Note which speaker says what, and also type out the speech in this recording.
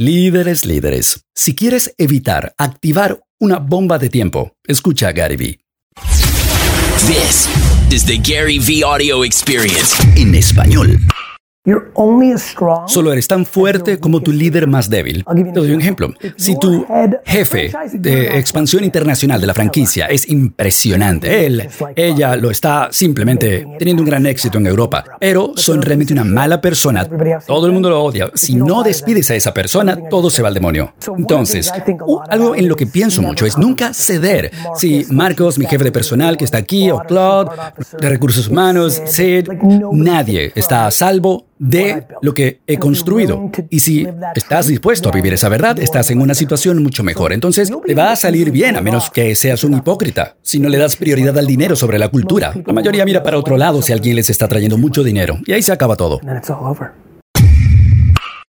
Speaker 1: Líderes, líderes. Si quieres evitar activar una bomba de tiempo, escucha a Gary Vee.
Speaker 2: This is the Gary V Audio Experience.
Speaker 1: En español. Solo eres tan fuerte como tu líder más débil. Te doy un ejemplo. Si tu jefe de expansión internacional de la franquicia es impresionante, él, ella lo está simplemente teniendo un gran éxito en Europa, pero son realmente una mala persona, todo el mundo lo odia. Si no despides a esa persona, todo se va al demonio. Entonces, uh, algo en lo que pienso mucho es nunca ceder. Si Marcos, mi jefe de personal que está aquí, o Claude, de recursos humanos, Sid, nadie está a salvo de lo que he construido. Y si estás dispuesto a vivir esa verdad, estás en una situación mucho mejor. Entonces, te va a salir bien a menos que seas un hipócrita. Si no le das prioridad al dinero sobre la cultura, la mayoría mira para otro lado si alguien les está trayendo mucho dinero. Y ahí se acaba todo.